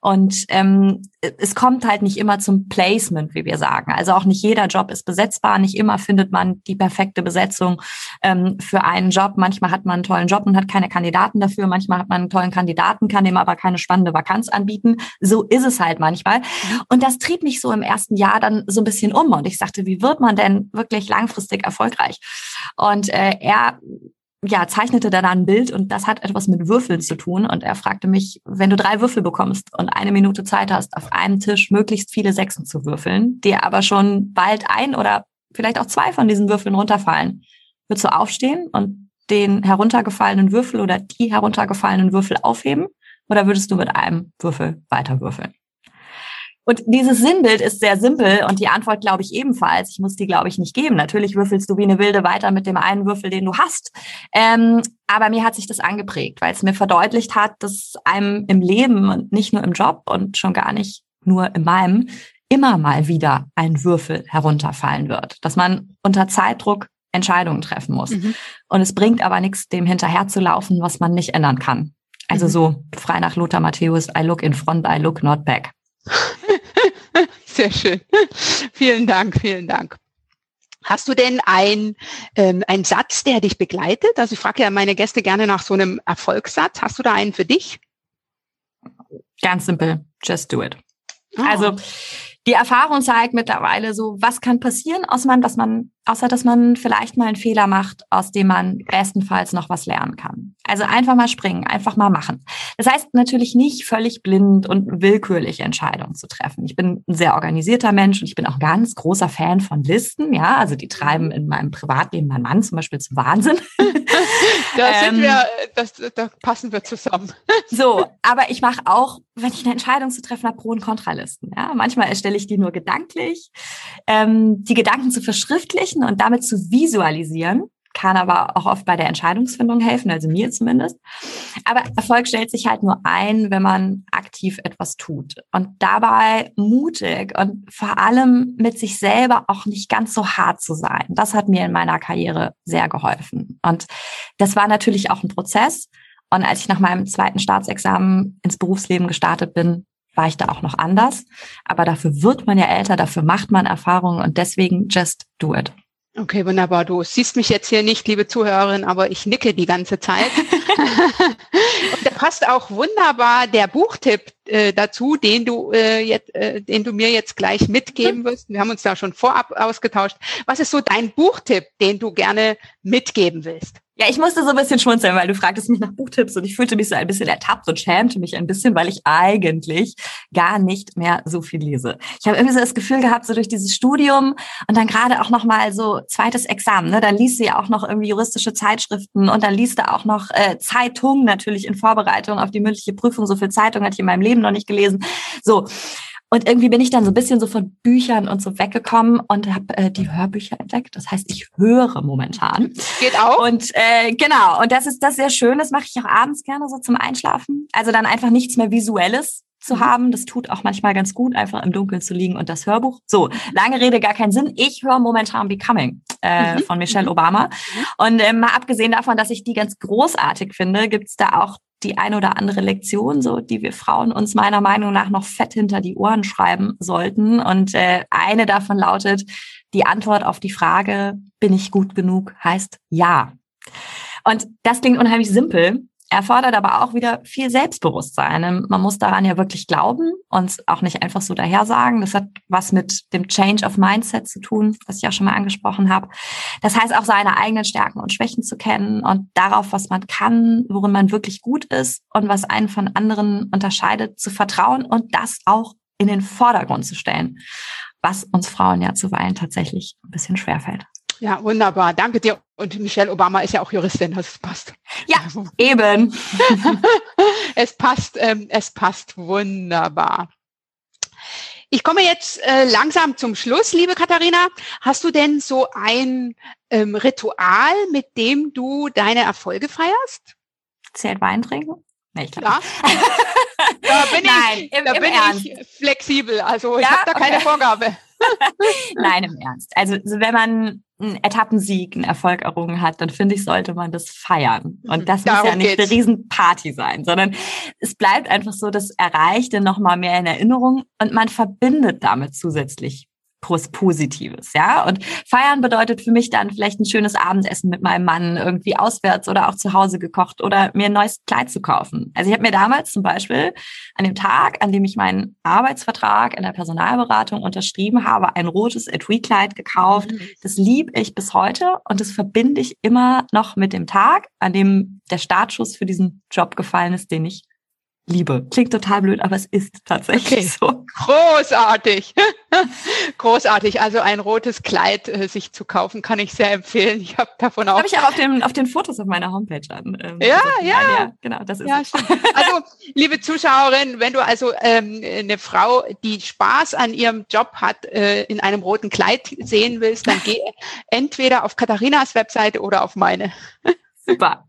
Und ähm, es kommt halt nicht immer zum Placement, wie wir sagen. Also auch nicht jeder Job ist besetzbar, nicht immer findet man die perfekte Besetzung ähm, für einen Job. Manchmal hat man einen tollen Job und hat keine Kandidaten dafür. Manchmal hat man einen tollen Kandidaten, kann dem aber keine spannende Vakanz anbieten. So ist es halt manchmal. Und das trieb mich so im ersten Jahr dann so ein bisschen um. Und ich sagte, wie wird man denn wirklich langfristig erfolgreich? Und äh, er ja, zeichnete dann ein Bild und das hat etwas mit Würfeln zu tun. Und er fragte mich, wenn du drei Würfel bekommst und eine Minute Zeit hast, auf einem Tisch möglichst viele Sechsen zu würfeln, dir aber schon bald ein oder vielleicht auch zwei von diesen Würfeln runterfallen, würdest du aufstehen und den heruntergefallenen Würfel oder die heruntergefallenen Würfel aufheben? Oder würdest du mit einem Würfel weiter würfeln? Und dieses Sinnbild ist sehr simpel und die Antwort glaube ich ebenfalls. Ich muss die glaube ich nicht geben. Natürlich würfelst du wie eine Wilde weiter mit dem einen Würfel, den du hast. Ähm, aber mir hat sich das angeprägt, weil es mir verdeutlicht hat, dass einem im Leben und nicht nur im Job und schon gar nicht nur in meinem immer mal wieder ein Würfel herunterfallen wird. Dass man unter Zeitdruck Entscheidungen treffen muss. Mhm. Und es bringt aber nichts, dem hinterherzulaufen, was man nicht ändern kann. Also mhm. so frei nach Lothar Matthäus, I look in front, I look not back. [laughs] Sehr schön. Vielen Dank, vielen Dank. Hast du denn ein, ähm, einen Satz, der dich begleitet? Also ich frage ja meine Gäste gerne nach so einem Erfolgssatz. Hast du da einen für dich? Ganz simpel. Just do it. Oh. Also die Erfahrung zeigt mittlerweile so, was kann passieren, außer, man, dass man, außer dass man vielleicht mal einen Fehler macht, aus dem man bestenfalls noch was lernen kann. Also einfach mal springen, einfach mal machen. Das heißt natürlich nicht völlig blind und willkürlich Entscheidungen zu treffen. Ich bin ein sehr organisierter Mensch und ich bin auch ganz großer Fan von Listen. Ja, also die treiben in meinem Privatleben meinen Mann zum Beispiel zum Wahnsinn. [laughs] da sind ähm, wir, das, da passen wir zusammen. [laughs] so, aber ich mache auch, wenn ich eine Entscheidung zu treffen habe, Pro- und Kontralisten. Ja, manchmal erstelle stelle ich die nur gedanklich. Ähm, die Gedanken zu verschriftlichen und damit zu visualisieren, kann aber auch oft bei der Entscheidungsfindung helfen, also mir zumindest. Aber Erfolg stellt sich halt nur ein, wenn man aktiv etwas tut und dabei mutig und vor allem mit sich selber auch nicht ganz so hart zu sein. Das hat mir in meiner Karriere sehr geholfen. Und das war natürlich auch ein Prozess. Und als ich nach meinem zweiten Staatsexamen ins Berufsleben gestartet bin, war ich da auch noch anders. Aber dafür wird man ja älter, dafür macht man Erfahrungen und deswegen just do it. Okay, wunderbar. Du siehst mich jetzt hier nicht, liebe Zuhörerin, aber ich nicke die ganze Zeit. [laughs] und da passt auch wunderbar der Buchtipp äh, dazu, den du äh, jetzt, äh, den du mir jetzt gleich mitgeben mhm. wirst. Wir haben uns da schon vorab ausgetauscht. Was ist so dein Buchtipp, den du gerne mitgeben willst? Ja, ich musste so ein bisschen schmunzeln, weil du fragtest mich nach Buchtipps und ich fühlte mich so ein bisschen ertappt und schämte mich ein bisschen, weil ich eigentlich gar nicht mehr so viel lese. Ich habe irgendwie so das Gefühl gehabt, so durch dieses Studium und dann gerade auch noch mal so zweites Examen, ne? dann liest du ja auch noch irgendwie juristische Zeitschriften und dann liest du auch noch äh, Zeitungen natürlich in Vorbereitung auf die mündliche Prüfung. So viel Zeitung hatte ich in meinem Leben noch nicht gelesen. So. Und irgendwie bin ich dann so ein bisschen so von Büchern und so weggekommen und habe äh, die Hörbücher entdeckt. Das heißt, ich höre momentan. Geht auch. Und äh, genau, und das ist das sehr schön. Das mache ich auch abends gerne so zum Einschlafen. Also dann einfach nichts mehr Visuelles zu mhm. haben. Das tut auch manchmal ganz gut, einfach im Dunkeln zu liegen und das Hörbuch. So, lange Rede, gar keinen Sinn. Ich höre momentan Becoming äh, mhm. von Michelle mhm. Obama. Und äh, mal abgesehen davon, dass ich die ganz großartig finde, gibt's da auch die eine oder andere Lektion, so die wir Frauen uns meiner Meinung nach noch fett hinter die Ohren schreiben sollten. Und äh, eine davon lautet, die Antwort auf die Frage, bin ich gut genug, heißt ja. Und das klingt unheimlich simpel, erfordert aber auch wieder viel Selbstbewusstsein. Man muss daran ja wirklich glauben und auch nicht einfach so daher sagen. Das hat was mit dem Change of Mindset zu tun, was ich auch schon mal angesprochen habe. Das heißt auch seine eigenen Stärken und Schwächen zu kennen und darauf, was man kann, worin man wirklich gut ist und was einen von anderen unterscheidet, zu vertrauen und das auch in den Vordergrund zu stellen, was uns Frauen ja zuweilen tatsächlich ein bisschen schwerfällt. Ja, wunderbar. Danke dir. Und Michelle Obama ist ja auch Juristin, das passt. Ja, eben. [laughs] es passt, ähm, es passt wunderbar. Ich komme jetzt äh, langsam zum Schluss, liebe Katharina. Hast du denn so ein ähm, Ritual, mit dem du deine Erfolge feierst? Zählt Wein trinken? Nee, ich glaube ja. Da bin, [laughs] Nein, ich, im, da im bin ich flexibel. Also ich ja? habe da keine okay. Vorgabe. [laughs] Nein, im Ernst. Also wenn man einen Etappensieg, einen Erfolg errungen hat, dann finde ich, sollte man das feiern. Und mhm. das Darum muss ja nicht geht's. eine Riesenparty sein, sondern es bleibt einfach so das Erreichte nochmal mehr in Erinnerung und man verbindet damit zusätzlich Positives, ja. Und feiern bedeutet für mich dann vielleicht ein schönes Abendessen mit meinem Mann, irgendwie auswärts oder auch zu Hause gekocht oder mir ein neues Kleid zu kaufen. Also ich habe mir damals zum Beispiel an dem Tag, an dem ich meinen Arbeitsvertrag in der Personalberatung unterschrieben habe, ein rotes Etui-Kleid gekauft. Mhm. Das liebe ich bis heute und das verbinde ich immer noch mit dem Tag, an dem der Startschuss für diesen Job gefallen ist, den ich liebe. Klingt total blöd, aber es ist tatsächlich okay. so. Großartig. [laughs] Großartig. Also ein rotes Kleid äh, sich zu kaufen, kann ich sehr empfehlen. Ich habe davon auch. Habe ich auch auf, dem, auf den Fotos auf meiner Homepage an. Ähm, ja, ja. ja. Genau, das ist ja, stimmt. Also, liebe Zuschauerin, wenn du also ähm, eine Frau, die Spaß an ihrem Job hat, äh, in einem roten Kleid sehen willst, dann geh [laughs] entweder auf Katharinas Webseite oder auf meine. Super.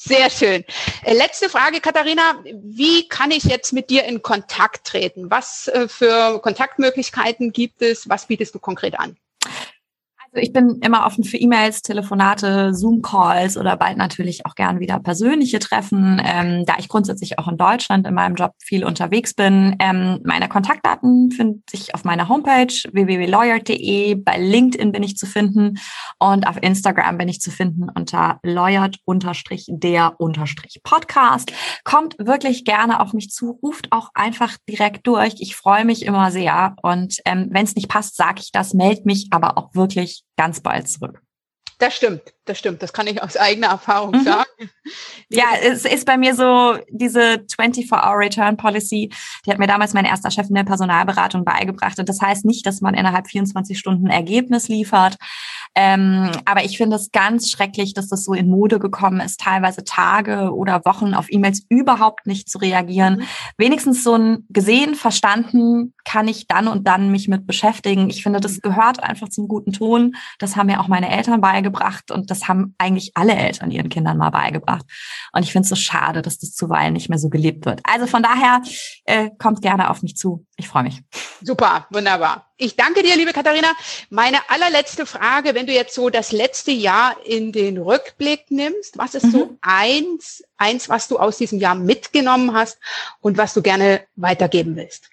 Sehr schön. Äh, letzte Frage, Katharina. Wie kann ich jetzt mit dir in Kontakt treten? Was äh, für Kontaktmöglichkeiten gibt es? Was bietest du konkret an? Also ich bin immer offen für E-Mails, Telefonate, Zoom-Calls oder bald natürlich auch gern wieder persönliche Treffen, ähm, da ich grundsätzlich auch in Deutschland in meinem Job viel unterwegs bin. Ähm, meine Kontaktdaten finden sich auf meiner Homepage www.lawyer.de. Bei LinkedIn bin ich zu finden und auf Instagram bin ich zu finden unter lawyered-der-podcast. Kommt wirklich gerne auf mich zu, ruft auch einfach direkt durch. Ich freue mich immer sehr und ähm, wenn es nicht passt, sage ich das, meld mich aber auch wirklich ganz bald zurück. Das stimmt, das stimmt. Das kann ich aus eigener Erfahrung mhm. sagen. Ja, es ist bei mir so, diese 24-Hour-Return-Policy, die hat mir damals mein erster Chef in der Personalberatung beigebracht. Und das heißt nicht, dass man innerhalb 24 Stunden Ergebnis liefert, ähm, aber ich finde es ganz schrecklich, dass das so in Mode gekommen ist, teilweise Tage oder Wochen auf E-Mails überhaupt nicht zu reagieren. Mhm. Wenigstens so ein gesehen, verstanden, kann ich dann und dann mich mit beschäftigen. Ich finde, das mhm. gehört einfach zum guten Ton. Das haben mir auch meine Eltern beigebracht und das haben eigentlich alle Eltern ihren Kindern mal beigebracht. Und ich finde es so schade, dass das zuweilen nicht mehr so gelebt wird. Also von daher äh, kommt gerne auf mich zu. Ich freue mich. Super, wunderbar. Ich danke dir, liebe Katharina. Meine allerletzte Frage, wenn du jetzt so das letzte Jahr in den Rückblick nimmst, was ist mhm. so eins, eins, was du aus diesem Jahr mitgenommen hast und was du gerne weitergeben willst?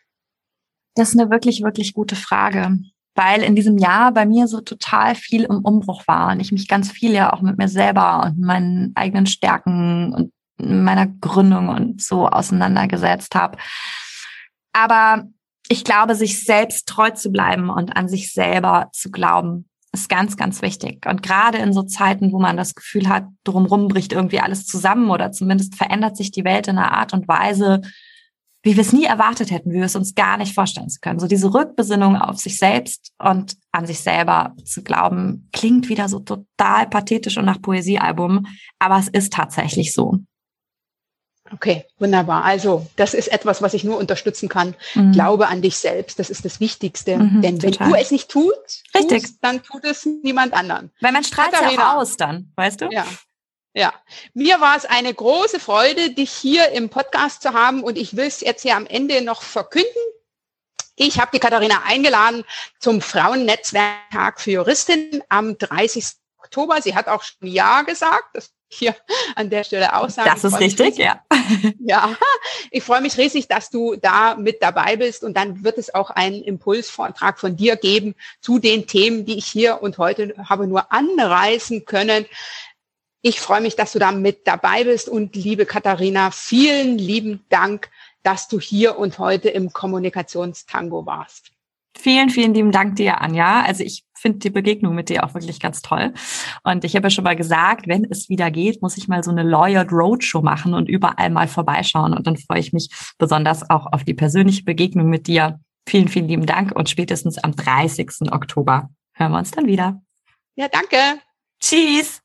Das ist eine wirklich, wirklich gute Frage, weil in diesem Jahr bei mir so total viel im Umbruch war und ich mich ganz viel ja auch mit mir selber und meinen eigenen Stärken und meiner Gründung und so auseinandergesetzt habe. Aber ich glaube, sich selbst treu zu bleiben und an sich selber zu glauben, ist ganz, ganz wichtig. Und gerade in so Zeiten, wo man das Gefühl hat, drumherum bricht irgendwie alles zusammen oder zumindest verändert sich die Welt in einer Art und Weise, wie wir es nie erwartet hätten, wie wir es uns gar nicht vorstellen zu können. So diese Rückbesinnung auf sich selbst und an sich selber zu glauben, klingt wieder so total pathetisch und nach Poesiealbum, aber es ist tatsächlich so. Okay, wunderbar. Also das ist etwas, was ich nur unterstützen kann. Mhm. Glaube an dich selbst, das ist das Wichtigste. Mhm, Denn wenn total. du es nicht tust, Richtig. Tust, dann tut es niemand anderen. Weil man strahlt ja auch aus dann, weißt du? Ja. Ja, mir war es eine große Freude, dich hier im Podcast zu haben und ich will es jetzt hier am Ende noch verkünden. Ich habe die Katharina eingeladen zum Frauennetzwerktag für Juristinnen am 30. Oktober. Sie hat auch schon Ja gesagt. Das hier an der Stelle auch sagen. Das ist richtig, ja. [laughs] Ja, ich freue mich riesig, dass du da mit dabei bist und dann wird es auch einen Impulsvortrag von dir geben zu den Themen, die ich hier und heute habe nur anreißen können. Ich freue mich, dass du da mit dabei bist und liebe Katharina, vielen lieben Dank, dass du hier und heute im Kommunikationstango warst. Vielen, vielen lieben Dank dir, Anja. Also ich finde die Begegnung mit dir auch wirklich ganz toll. Und ich habe ja schon mal gesagt, wenn es wieder geht, muss ich mal so eine Lawyered Roadshow machen und überall mal vorbeischauen. Und dann freue ich mich besonders auch auf die persönliche Begegnung mit dir. Vielen, vielen lieben Dank und spätestens am 30. Oktober hören wir uns dann wieder. Ja, danke. Tschüss.